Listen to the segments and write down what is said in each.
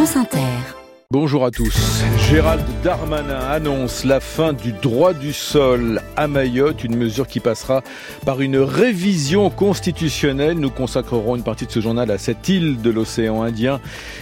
France Inter. Bonjour à tous. Gérald Darmanin annonce la fin du droit du sol à Mayotte, une mesure qui passera par une révision constitutionnelle. Nous consacrerons une partie de ce journal à cette île de l'océan Indien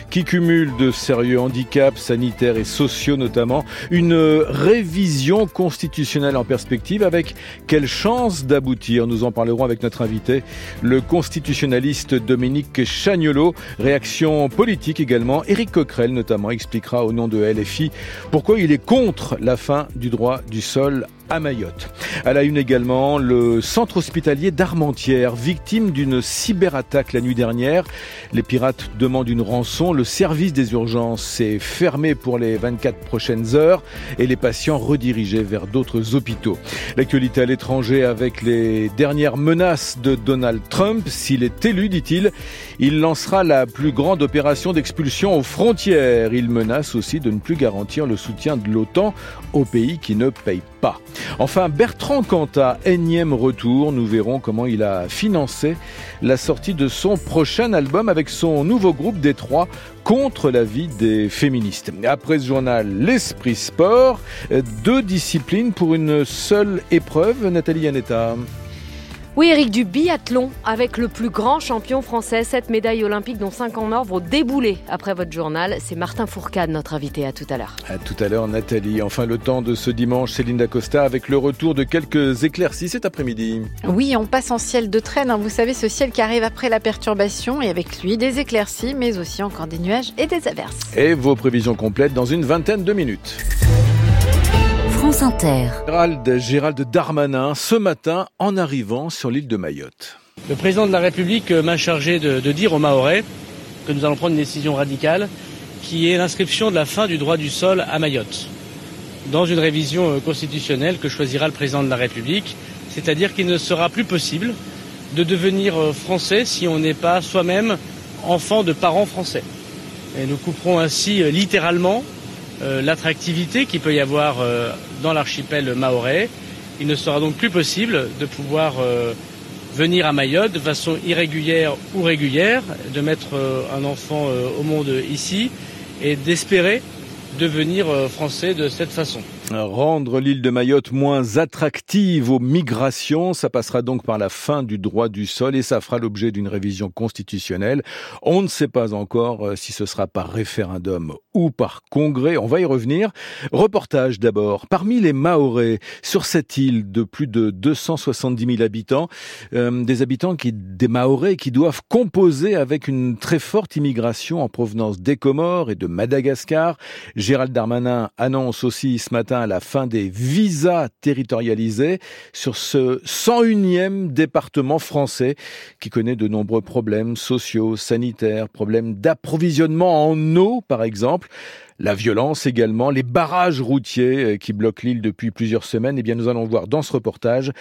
qui cumule de sérieux handicaps sanitaires et sociaux notamment. Une révision constitutionnelle en perspective avec quelle chance d'aboutir? Nous en parlerons avec notre invité, le constitutionnaliste Dominique Chagnolo. Réaction politique également. Éric Coquerel notamment explique au nom de LFI pourquoi il est contre la fin du droit du sol à Mayotte. À la une également, le centre hospitalier d'Armentières, victime d'une cyberattaque la nuit dernière. Les pirates demandent une rançon. Le service des urgences est fermé pour les 24 prochaines heures et les patients redirigés vers d'autres hôpitaux. L'actualité à l'étranger avec les dernières menaces de Donald Trump. S'il est élu, dit-il, il lancera la plus grande opération d'expulsion aux frontières. Il menace aussi de ne plus garantir le soutien de l'OTAN aux pays qui ne payent pas. Enfin, Bertrand Cantat, énième retour, nous verrons comment il a financé la sortie de son prochain album avec son nouveau groupe des trois contre la vie des féministes. Après ce journal, l'esprit sport, deux disciplines pour une seule épreuve, Nathalie Yanetta. Oui, Eric, du biathlon avec le plus grand champion français. Sept médailles olympiques, dont cinq en or, vont débouler après votre journal. C'est Martin Fourcade, notre invité. À tout à l'heure. À tout à l'heure, Nathalie. Enfin, le temps de ce dimanche, Céline Dacosta, avec le retour de quelques éclaircies cet après-midi. Oui, on passe en ciel de traîne. Hein. Vous savez, ce ciel qui arrive après la perturbation et avec lui des éclaircies, mais aussi encore des nuages et des averses. Et vos prévisions complètes dans une vingtaine de minutes. France Inter. Gérald, Gérald Darmanin, ce matin, en arrivant sur l'île de Mayotte. Le président de la République m'a chargé de, de, dire aux Mahorais que nous allons prendre une décision radicale qui est l'inscription de la fin du droit du sol à Mayotte dans une révision constitutionnelle que choisira le président de la République, c'est-à-dire qu'il ne sera plus possible de devenir français si on n'est pas soi-même enfant de parents français. Et nous couperons ainsi littéralement euh, l'attractivité qu'il peut y avoir euh, dans l'archipel maorais. Il ne sera donc plus possible de pouvoir euh, venir à Mayotte de façon irrégulière ou régulière, de mettre un enfant au monde ici et d'espérer devenir français de cette façon. Rendre l'île de Mayotte moins attractive aux migrations, ça passera donc par la fin du droit du sol et ça fera l'objet d'une révision constitutionnelle. On ne sait pas encore si ce sera par référendum ou par congrès. On va y revenir. Reportage d'abord. Parmi les Maorais sur cette île de plus de 270 000 habitants, euh, des habitants qui, des Maorais qui doivent composer avec une très forte immigration en provenance des Comores et de Madagascar. Gérald Darmanin annonce aussi ce matin la fin des visas territorialisés sur ce 101e département français qui connaît de nombreux problèmes sociaux, sanitaires, problèmes d'approvisionnement en eau par exemple. La violence également, les barrages routiers qui bloquent l'île depuis plusieurs semaines. Eh bien, nous allons voir dans ce reportage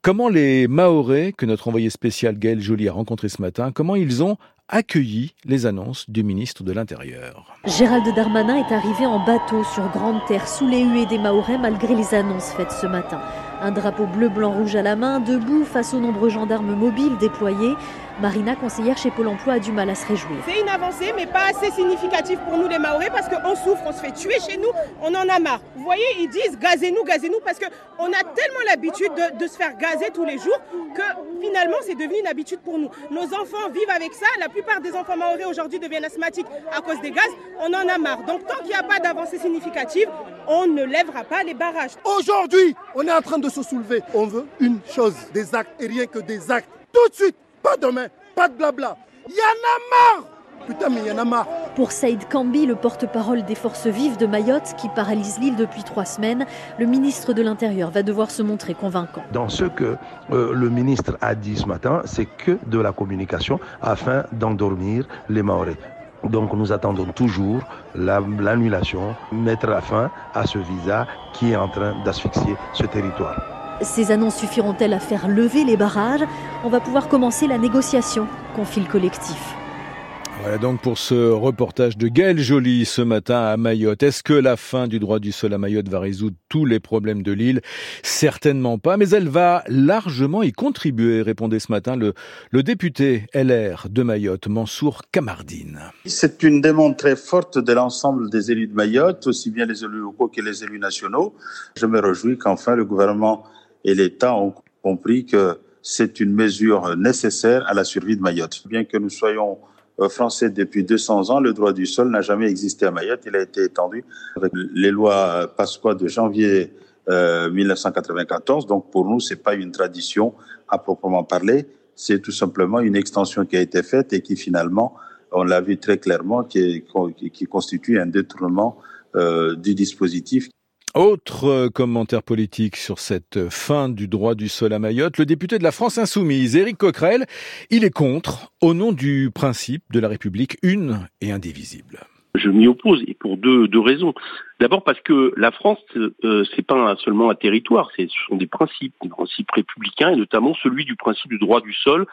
comment les Mahorais, que notre envoyé spécial Gaël Joly a rencontré ce matin, comment ils ont accueilli les annonces du ministre de l'Intérieur. Gérald Darmanin est arrivé en bateau sur grande terre sous les huées des Mahorais malgré les annonces faites ce matin. Un drapeau bleu, blanc, rouge à la main, debout face aux nombreux gendarmes mobiles déployés. Marina, conseillère chez Pôle emploi, a du mal à se réjouir. C'est une avancée, mais pas assez significative pour nous les Maorais parce qu'on souffre, on se fait tuer chez nous, on en a marre. Vous voyez, ils disent gazez-nous, gazez-nous parce qu'on a tellement l'habitude de, de, se faire gazer tous les jours que finalement c'est devenu une habitude pour nous. Nos enfants vivent avec ça, la plupart des enfants Maorais aujourd'hui deviennent asthmatiques à cause des gaz, on en a marre. Donc tant qu'il n'y a pas d'avancée significative, on ne lèvera pas les barrages. Aujourd'hui, on est en train de se soulever. On veut une chose, des actes et rien que des actes. Tout de suite pas demain, pas de blabla. Y en a marre Putain, mais y en a marre Pour Saïd Kambi, le porte-parole des forces vives de Mayotte, qui paralyse l'île depuis trois semaines, le ministre de l'Intérieur va devoir se montrer convaincant. Dans ce que euh, le ministre a dit ce matin, c'est que de la communication afin d'endormir les Maoris. Donc nous attendons toujours l'annulation, mettre la fin à ce visa qui est en train d'asphyxier ce territoire. Ces annonces suffiront-elles à faire lever les barrages On va pouvoir commencer la négociation, confie le collectif. Voilà donc pour ce reportage de Gaël Joly ce matin à Mayotte. Est-ce que la fin du droit du sol à Mayotte va résoudre tous les problèmes de l'île? Certainement pas, mais elle va largement y contribuer, répondait ce matin le, le député LR de Mayotte, Mansour Kamardine. C'est une demande très forte de l'ensemble des élus de Mayotte, aussi bien les élus locaux que les élus nationaux. Je me réjouis qu'enfin le gouvernement et l'État ont compris que c'est une mesure nécessaire à la survie de Mayotte. Bien que nous soyons euh, français depuis 200 ans, le droit du sol n'a jamais existé à Mayotte. Il a été étendu avec les lois Pasqua de janvier euh, 1994. Donc pour nous, c'est pas une tradition à proprement parler. C'est tout simplement une extension qui a été faite et qui finalement, on l'a vu très clairement, qui, qui constitue un détournement euh, du dispositif. Autre euh, commentaire politique sur cette fin du droit du sol à Mayotte, le député de la France Insoumise, Éric Coquerel, il est contre au nom du principe de la République une et indivisible. Je m'y oppose et pour deux, deux raisons. D'abord parce que la France, euh, c'est pas seulement un territoire, ce sont des principes, des principes républicains et notamment celui du principe du droit du sol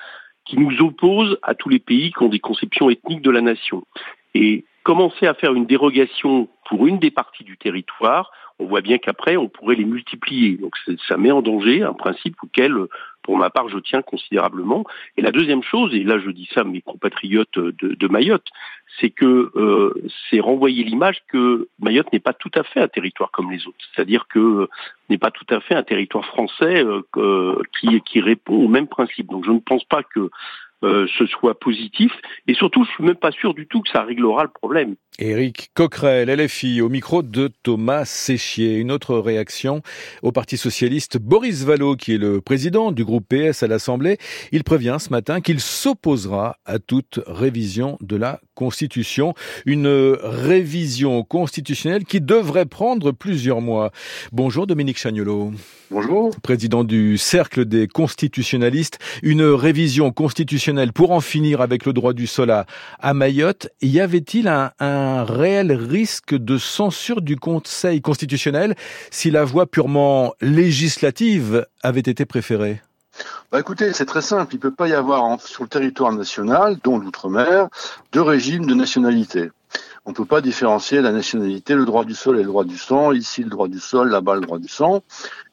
qui nous oppose à tous les pays qui ont des conceptions ethniques de la nation. Et commencer à faire une dérogation pour une des parties du territoire, on voit bien qu'après, on pourrait les multiplier. Donc ça met en danger un principe auquel, pour ma part, je tiens considérablement. Et la deuxième chose, et là je dis ça à mes compatriotes de, Mayotte, c'est que euh, c'est renvoyer l'image que Mayotte n'est pas tout à fait un territoire comme les autres. C'est-à-dire que euh, n'est pas tout à fait un territoire français euh, qui, qui répond au même principe. Donc je ne pense pas que euh, ce soit positif. Et surtout, je suis même pas sûr du tout que ça réglera le problème. Éric Coquerel, LFI, au micro de Thomas Séchier. Une autre réaction au Parti Socialiste. Boris Vallot, qui est le président du groupe PS à l'Assemblée, il prévient ce matin qu'il s'opposera à toute révision de la Constitution. Une révision constitutionnelle qui devrait prendre plusieurs mois. Bonjour Dominique Chagnolo. Bonjour. Président du Cercle des constitutionnalistes. Une révision constitutionnelle pour en finir avec le droit du sol à, Mayotte. Y avait-il un, un réel risque de censure du Conseil constitutionnel si la voie purement législative avait été préférée? Bah écoutez, c'est très simple. Il ne peut pas y avoir sur le territoire national, dont l'outre-mer, deux régimes de nationalité. On ne peut pas différencier la nationalité, le droit du sol et le droit du sang. Ici, le droit du sol, là-bas, le droit du sang.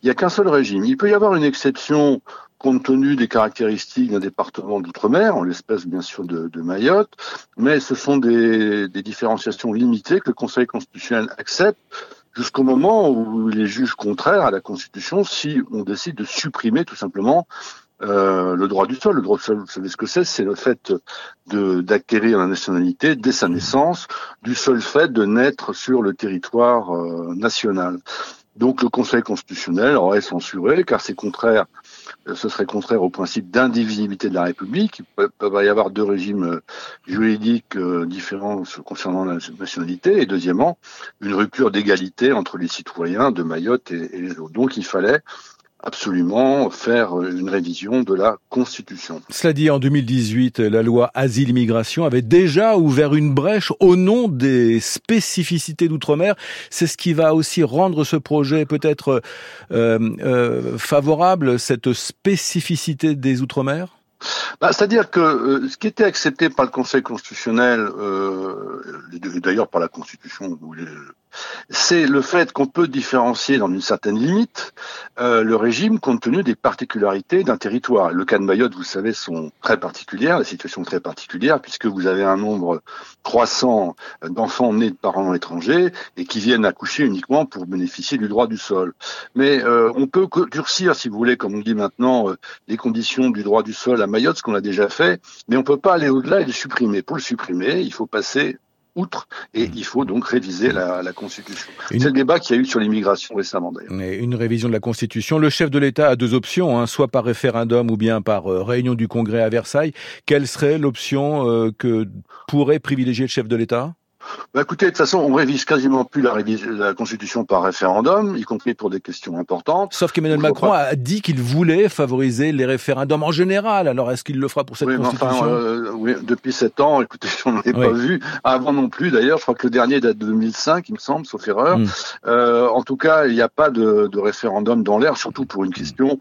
Il n'y a qu'un seul régime. Il peut y avoir une exception compte tenu des caractéristiques d'un département d'outre-mer, en l'espèce bien sûr de, Mayotte, mais ce sont des, des différenciations limitées que le Conseil constitutionnel accepte jusqu'au moment où il est juge contraire à la Constitution si on décide de supprimer tout simplement euh, le droit du sol. Le droit du sol, vous savez ce que c'est C'est le fait d'acquérir la nationalité dès sa naissance, du seul fait de naître sur le territoire euh, national. Donc le Conseil constitutionnel aurait censuré, car c'est contraire, ce serait contraire au principe d'indivisibilité de la République. Il peut, y avoir deux régimes juridiques différents concernant la nationalité, et deuxièmement, une rupture d'égalité entre les citoyens de Mayotte et, et les autres. Donc il fallait absolument faire une révision de la Constitution. Cela dit, en 2018, la loi Asile-Immigration avait déjà ouvert une brèche au nom des spécificités d'outre-mer. C'est ce qui va aussi rendre ce projet peut-être euh, euh, favorable, cette spécificité des outre-mer? Bah, C'est-à-dire que euh, ce qui était accepté par le Conseil constitutionnel, euh, d'ailleurs par la Constitution, c'est le fait qu'on peut différencier dans une certaine limite euh, le régime compte tenu des particularités d'un territoire. Le cas de Mayotte, vous savez, sont très particulières, la situation est très particulière, puisque vous avez un nombre croissant d'enfants nés de parents étrangers et qui viennent accoucher uniquement pour bénéficier du droit du sol. Mais euh, on peut durcir, si vous voulez, comme on dit maintenant, euh, les conditions du droit du sol à Mayotte, ce qu'on a déjà fait, mais on peut pas aller au-delà et le supprimer. Pour le supprimer, il faut passer outre, et il faut donc réviser la, la Constitution. C'est le débat qu'il y a eu sur l'immigration récemment d'ailleurs. Une révision de la Constitution. Le chef de l'État a deux options, hein, soit par référendum ou bien par euh, réunion du Congrès à Versailles. Quelle serait l'option euh, que pourrait privilégier le chef de l'État? Bah écoutez, de toute façon, on révise quasiment plus la, la Constitution par référendum, y compris pour des questions importantes. Sauf qu'Emmanuel Macron a dit qu'il voulait favoriser les référendums en général. Alors, est-ce qu'il le fera pour cette Constitution enfin, euh, oui, Depuis sept ans, écoutez, on n'en ai pas vu. Avant non plus, d'ailleurs. Je crois que le dernier date de 2005, il me semble, sauf erreur. Hmm. Euh, en tout cas, il n'y a pas de, de référendum dans l'air, surtout pour une question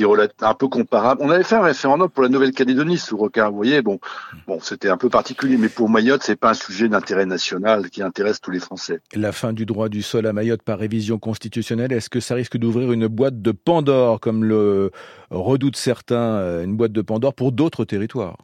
qui est un peu comparable. On avait fait un référendum pour la Nouvelle-Calédonie sous Rocard, vous voyez, bon, bon, c'était un peu particulier, mais pour Mayotte, c'est pas un sujet d'intérêt national qui intéresse tous les Français. La fin du droit du sol à Mayotte par révision constitutionnelle, est-ce que ça risque d'ouvrir une boîte de Pandore, comme le redoutent certains, euh, une boîte de Pandore pour d'autres territoires?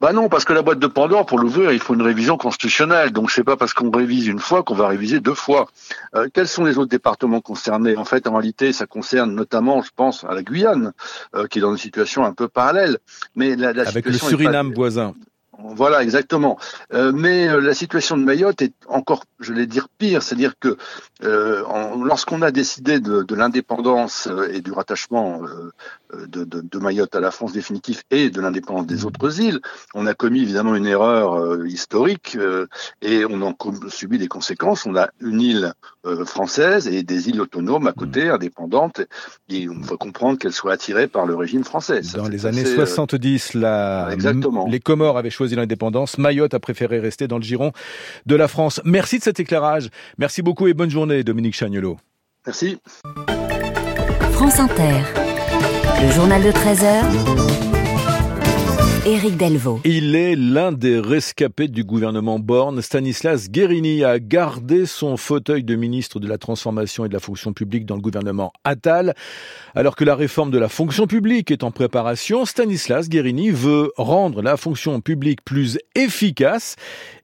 Bah non, parce que la boîte de Pandore, pour l'ouvrir, il faut une révision constitutionnelle. Donc c'est pas parce qu'on révise une fois qu'on va réviser deux fois. Euh, quels sont les autres départements concernés? En fait, en réalité, ça concerne notamment, je pense, à la Guyane, euh, qui est dans une situation un peu parallèle. Mais la, la avec le Suriname voisin. Voilà, exactement. Euh, mais euh, la situation de Mayotte est encore, je vais dire, pire. C'est-à-dire que euh, lorsqu'on a décidé de, de l'indépendance et du rattachement de, de, de, Mayotte à la France définitive et de l'indépendance des autres îles, on a commis évidemment une erreur historique et on en subit des conséquences. On a une île française et des îles autonomes à côté, mmh. indépendantes, et on faut comprendre qu'elles soient attirées par le régime français. Dans les années 70, la... Exactement. les Comores avaient choisi l'indépendance. Mayotte a préféré rester dans le giron de la France. Merci de cet éclairage. Merci beaucoup et bonne journée, Dominique Chagnolo. Merci. France Inter, le journal de 13 heures. Éric Delvaux. Il est l'un des rescapés du gouvernement Borne. Stanislas Guérini a gardé son fauteuil de ministre de la Transformation et de la Fonction publique dans le gouvernement Attal. Alors que la réforme de la fonction publique est en préparation, Stanislas Guérini veut rendre la fonction publique plus efficace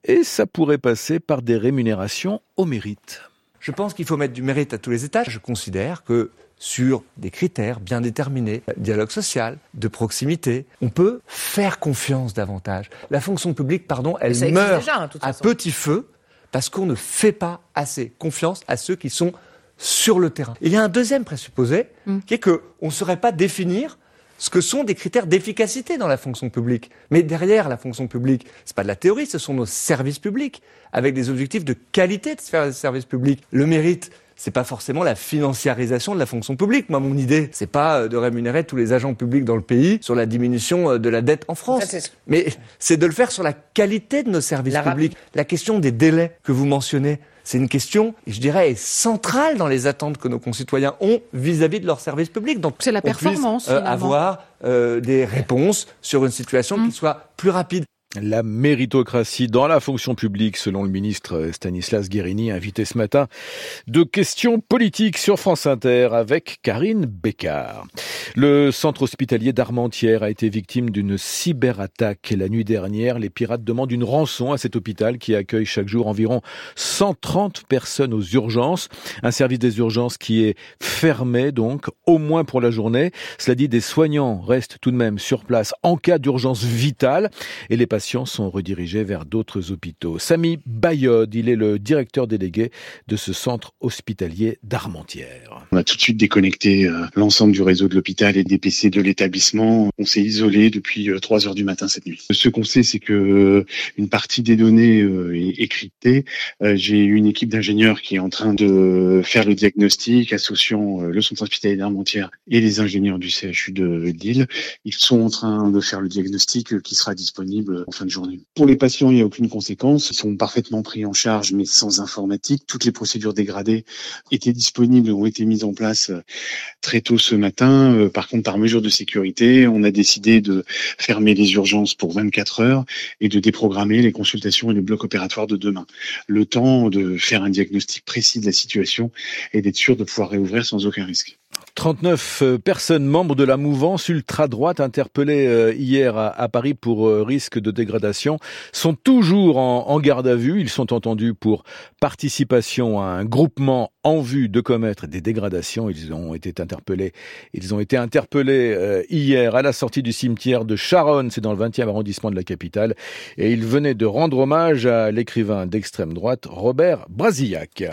et ça pourrait passer par des rémunérations au mérite. Je pense qu'il faut mettre du mérite à tous les étages. Je considère que sur des critères bien déterminés, dialogue social, de proximité. On peut faire confiance davantage. La fonction publique, pardon, elle meurt hein, à petit feu parce qu'on ne fait pas assez confiance à ceux qui sont sur le terrain. il y a un deuxième présupposé hmm. qui est qu'on ne saurait pas définir ce que sont des critères d'efficacité dans la fonction publique. Mais derrière la fonction publique, c'est pas de la théorie, ce sont nos services publics, avec des objectifs de qualité de services publics. Le mérite, c'est pas forcément la financiarisation de la fonction publique. Moi, mon idée, c'est pas euh, de rémunérer tous les agents publics dans le pays sur la diminution euh, de la dette en France. Mais c'est de le faire sur la qualité de nos services publics. La question des délais que vous mentionnez, c'est une question, je dirais, centrale dans les attentes que nos concitoyens ont vis-à-vis de leurs services publics. Donc, c'est la performance. Euh, avoir des réponses sur une situation qui mmh. soit plus rapide. La méritocratie dans la fonction publique, selon le ministre Stanislas Guérini, invité ce matin de questions politiques sur France Inter avec Karine Bécard. Le centre hospitalier d'Armentières a été victime d'une cyberattaque la nuit dernière. Les pirates demandent une rançon à cet hôpital qui accueille chaque jour environ 130 personnes aux urgences. Un service des urgences qui est fermé donc, au moins pour la journée. Cela dit, des soignants restent tout de même sur place en cas d'urgence vitale et les patients sont redirigés vers d'autres hôpitaux. Samy Bayod, il est le directeur délégué de ce centre hospitalier d'Armentières. On a tout de suite déconnecté euh, l'ensemble du réseau de l'hôpital et des PC de l'établissement. On s'est isolé depuis 3 euh, heures du matin cette nuit. Ce qu'on sait, c'est que euh, une partie des données est cryptée. J'ai une équipe d'ingénieurs qui est en train de faire le diagnostic, associant le centre hospitalier d'Armentières et les ingénieurs du CHU de Lille. Ils sont en train de faire le diagnostic qui sera disponible Pour les patients, il n'y a aucune conséquence. Ils sont parfaitement pris en charge, mais sans informatique. Toutes les procédures dégradées étaient disponibles, ont été mises en place euh, très tôt ce matin. Euh, par contre, par mesure de sécurité, on a décidé de fermer les urgences pour 24 heures et de déprogrammer les consultations et les blocs opératoires de demain. Le temps de faire un diagnostic précis de la situation et d'être sûr de pouvoir réouvrir sans aucun risque. 39 euh, personnes membres de la mouvance ultra-droite interpellées euh, hier à, Paris pour euh, risque de dégradation sont toujours en, garde à vue. Ils sont entendus pour participation à un groupement en vue de commettre des dégradations. Ils ont été interpellés. Ils ont été interpellés hier à la sortie du cimetière de Charonne, c'est dans le 20e arrondissement de la capitale, et ils venaient de rendre hommage à l'écrivain d'extrême droite Robert Brasillac.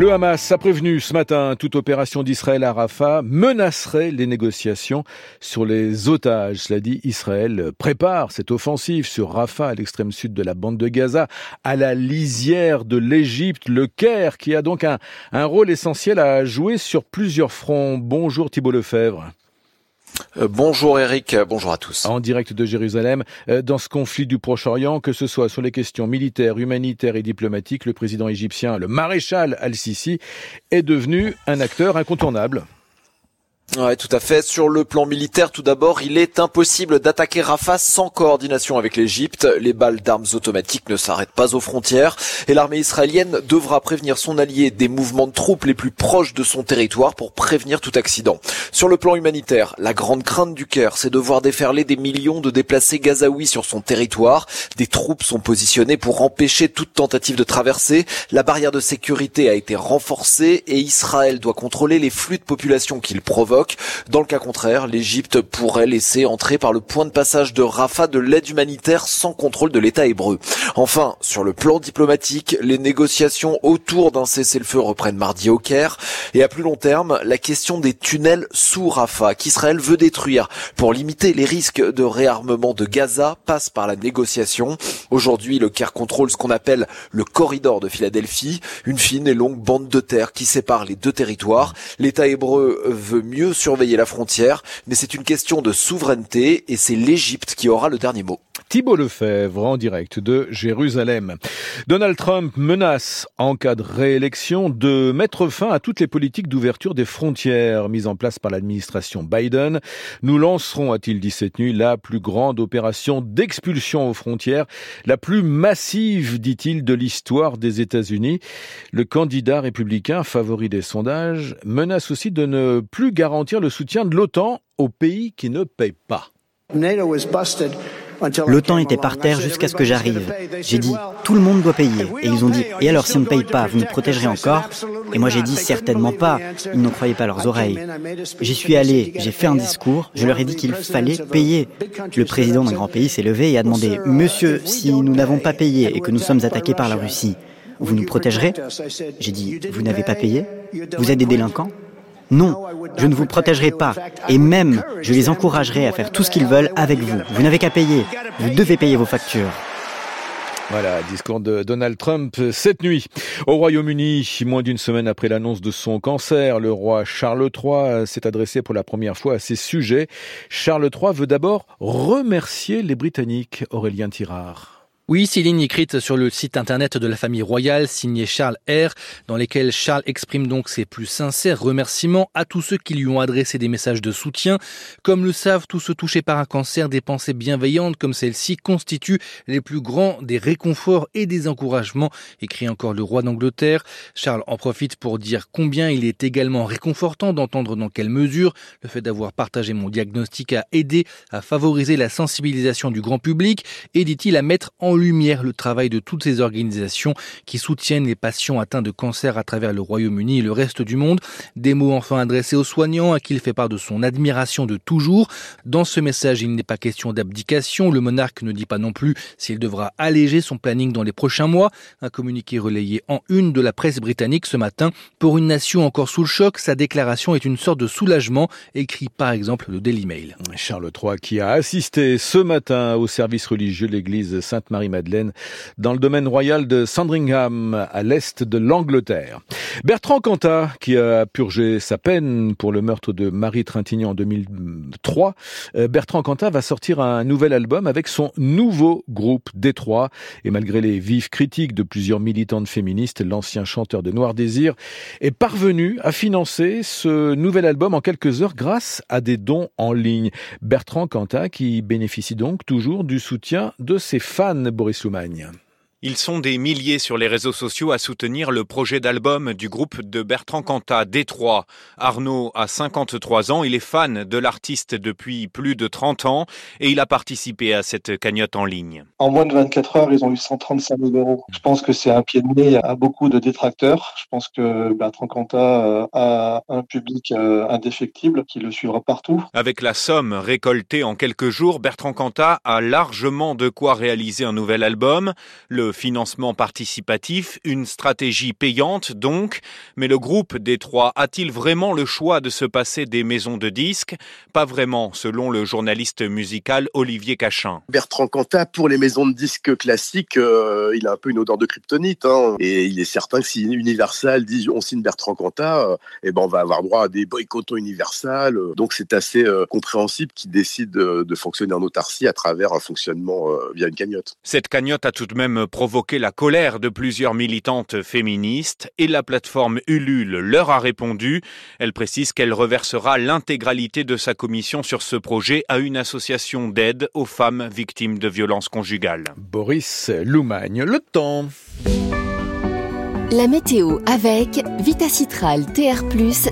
Le Hamas a prévenu ce matin toute opération d'Israël à Rafah menacerait les négociations sur les otages. Cela dit, Israël prépare cette offensive sur Rafah, à l'extrême sud de la bande de Gaza, à la lisière de l'Égypte, le Caire, qui a donc un, un rôle essentiel à jouer sur plusieurs fronts. Bonjour Thibault Lefebvre. Euh, bonjour Eric, bonjour à tous. En direct de Jérusalem, euh, dans ce conflit du Proche-Orient, que ce soit sur les questions militaires, humanitaires et diplomatiques, le président égyptien, le maréchal al-Sisi, est devenu un acteur incontournable. Tout à fait. Sur le plan militaire, tout d'abord, il est impossible d'attaquer Rafah sans coordination avec l'Égypte. Les balles d'armes automatiques ne s'arrêtent pas aux frontières et l'armée israélienne devra prévenir son allié des mouvements de troupes les plus proches de son territoire pour prévenir tout accident. Sur le plan humanitaire, la grande crainte du Caire, c'est de voir déferler des millions de déplacés gazaouis sur son territoire. Des troupes sont positionnées pour empêcher toute tentative de traversée. La barrière de sécurité a été renforcée et Israël doit contrôler les flux de population qu'il provoque dans le cas contraire, l'Égypte pourrait laisser entrer par le point de passage de Rafah de l'aide humanitaire sans contrôle de l'État hébreu. Enfin, sur le plan diplomatique, les négociations autour d'un cessez-le-feu reprennent mardi au Caire. Et à plus long terme, la question des tunnels sous Rafah qu'Israël veut détruire pour limiter les risques de réarmement de Gaza passe par la négociation. Aujourd'hui, le Caire contrôle ce qu'on appelle le corridor de Philadelphie, une fine et longue bande de terre qui sépare les deux territoires. L'État hébreu veut mieux surveiller la frontière, mais c'est une question de souveraineté et c'est l'Égypte qui aura le dernier mot. Thibault Lefebvre en direct de Jérusalem. Donald Trump menace en cas de réélection de mettre fin à toutes les politiques d'ouverture des frontières mises en place par l'administration Biden. Nous lancerons, a-t-il dit cette nuit, la plus grande opération d'expulsion aux frontières, la plus massive, dit-il, de l'histoire des États-Unis. Le candidat républicain favori des sondages menace aussi de ne plus garantir le soutien de l'OTAN aux pays qui ne payent pas. L'OTAN était par terre jusqu'à ce que j'arrive. J'ai dit, tout le monde doit payer. Et ils ont dit, et alors si on ne paye pas, vous nous protégerez encore? Et moi j'ai dit, certainement pas. Ils n'en croyaient pas leurs oreilles. J'y suis allé, j'ai fait un discours, je leur ai dit qu'il fallait payer. Le président d'un grand pays s'est levé et a demandé, Monsieur, si nous n'avons pas payé et que nous sommes attaqués par la Russie, vous nous protégerez? J'ai dit, vous n'avez pas payé? Vous êtes des délinquants? Non, je ne vous protégerai pas. Et même, je les encouragerai à faire tout ce qu'ils veulent avec vous. Vous n'avez qu'à payer. Vous devez payer vos factures. Voilà, discours de Donald Trump cette nuit. Au Royaume-Uni, moins d'une semaine après l'annonce de son cancer, le roi Charles III s'est adressé pour la première fois à ses sujets. Charles III veut d'abord remercier les Britanniques, Aurélien Tirard. Oui, ces lignes écrites sur le site internet de la famille royale, signé Charles R, dans lesquelles Charles exprime donc ses plus sincères remerciements à tous ceux qui lui ont adressé des messages de soutien. Comme le savent tous ceux touchés par un cancer, des pensées bienveillantes comme celle-ci constituent les plus grands des réconforts et des encouragements, écrit encore le roi d'Angleterre. Charles en profite pour dire combien il est également réconfortant d'entendre dans quelle mesure le fait d'avoir partagé mon diagnostic a aidé à favoriser la sensibilisation du grand public et dit-il à mettre en lumière le travail de toutes ces organisations qui soutiennent les patients atteints de cancer à travers le Royaume-Uni et le reste du monde. Des mots enfin adressés aux soignants à qui il fait part de son admiration de toujours. Dans ce message, il n'est pas question d'abdication. Le monarque ne dit pas non plus s'il devra alléger son planning dans les prochains mois. Un communiqué relayé en une de la presse britannique ce matin. Pour une nation encore sous le choc, sa déclaration est une sorte de soulagement, écrit par exemple le Daily Mail. Charles III qui a assisté ce matin au service religieux de l'église Sainte-Marie madeleine dans le domaine royal de Sandringham, à l'est de l'Angleterre. Bertrand Cantat, qui a purgé sa peine pour le meurtre de Marie Trintignant en 2003, euh, Bertrand Cantat va sortir un nouvel album avec son nouveau groupe Détroit. Et malgré les vives critiques de plusieurs militantes féministes, l'ancien chanteur de Noir Désir est parvenu à financer ce nouvel album en quelques heures grâce à des dons en ligne. Bertrand Cantat qui bénéficie donc toujours du soutien de ses fans Boris Loumagne. Ils sont des milliers sur les réseaux sociaux à soutenir le projet d'album du groupe de Bertrand Cantat, Détroit. Arnaud a 53 ans, il est fan de l'artiste depuis plus de 30 ans et il a participé à cette cagnotte en ligne. En moins de 24 heures, ils ont eu 135 000 euros. Je pense que c'est un pied de nez à beaucoup de détracteurs. Je pense que Bertrand Cantat euh, a un public euh, indéfectible qui le suivra partout. Avec la somme récoltée en quelques jours, Bertrand Cantat a largement de quoi réaliser un nouvel album. Le financement participatif, une stratégie payante donc, mais le groupe Détroit a-t-il vraiment le choix de se passer des maisons de disques? Pas vraiment, selon le journaliste musical Olivier Cachin. Bertrand Cantat, pour les maisons de disques classiques, euh, il a un peu une odeur de kryptonite, hein. et il est certain que si Universal dit on signe Bertrand Cantat, euh, eh ben on va avoir droit à des boycotts Universal, donc c'est assez euh, compréhensible qu'il décide de, fonctionner en autarcie à travers un fonctionnement via une cagnotte. Cette cagnotte a tout de même provoqué la colère de plusieurs militantes féministes et la plateforme Ulule leur a répondu. Elle précise qu'elle reversera l'intégralité de sa commission sur ce projet à une association d'aide aux femmes victimes de violences conjugales. Boris Loumagne, le temps. La météo avec Vitacitral TR+,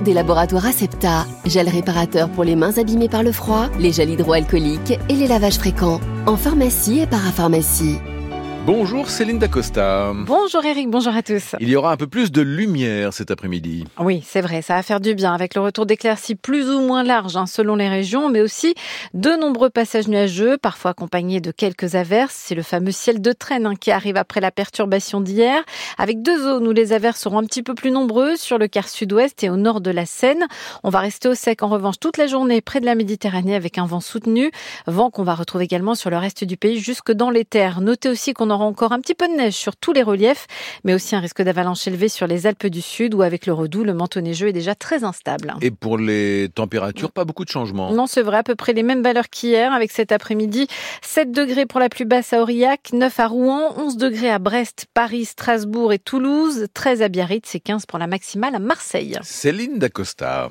des laboratoires Acepta, gel réparateur pour les mains abîmées par le froid, les gels hydroalcooliques et les lavages fréquents, en pharmacie et parapharmacie. Bonjour Céline Dacosta. Bonjour Eric, bonjour à tous. Il y aura un peu plus de lumière cet après-midi. Oui, c'est vrai, ça va faire du bien avec le retour d'éclaircies plus ou moins larges hein, selon les régions, mais aussi de nombreux passages nuageux, parfois accompagnés de quelques averses. C'est le fameux ciel de traîne hein, qui arrive après la perturbation d'hier, avec deux zones où les averses seront un petit peu plus nombreuses, sur le quart sud-ouest et au nord de la Seine. On va rester au sec en revanche toute la journée près de la Méditerranée avec un vent soutenu, vent qu'on va retrouver également sur le reste du pays jusque dans les terres. Notez aussi qu'on aura encore un petit peu de neige sur tous les reliefs, mais aussi un risque d'avalanche élevé sur les Alpes du Sud où avec le redoux, le manteau neigeux est déjà très instable. Et pour les températures, pas beaucoup de changements. Non, c'est vrai, à peu près les mêmes valeurs qu'hier avec cet après-midi. 7 degrés pour la plus basse à Aurillac, 9 à Rouen, 11 degrés à Brest, Paris, Strasbourg et Toulouse, 13 à Biarritz et 15 pour la maximale à Marseille. Céline Dacosta.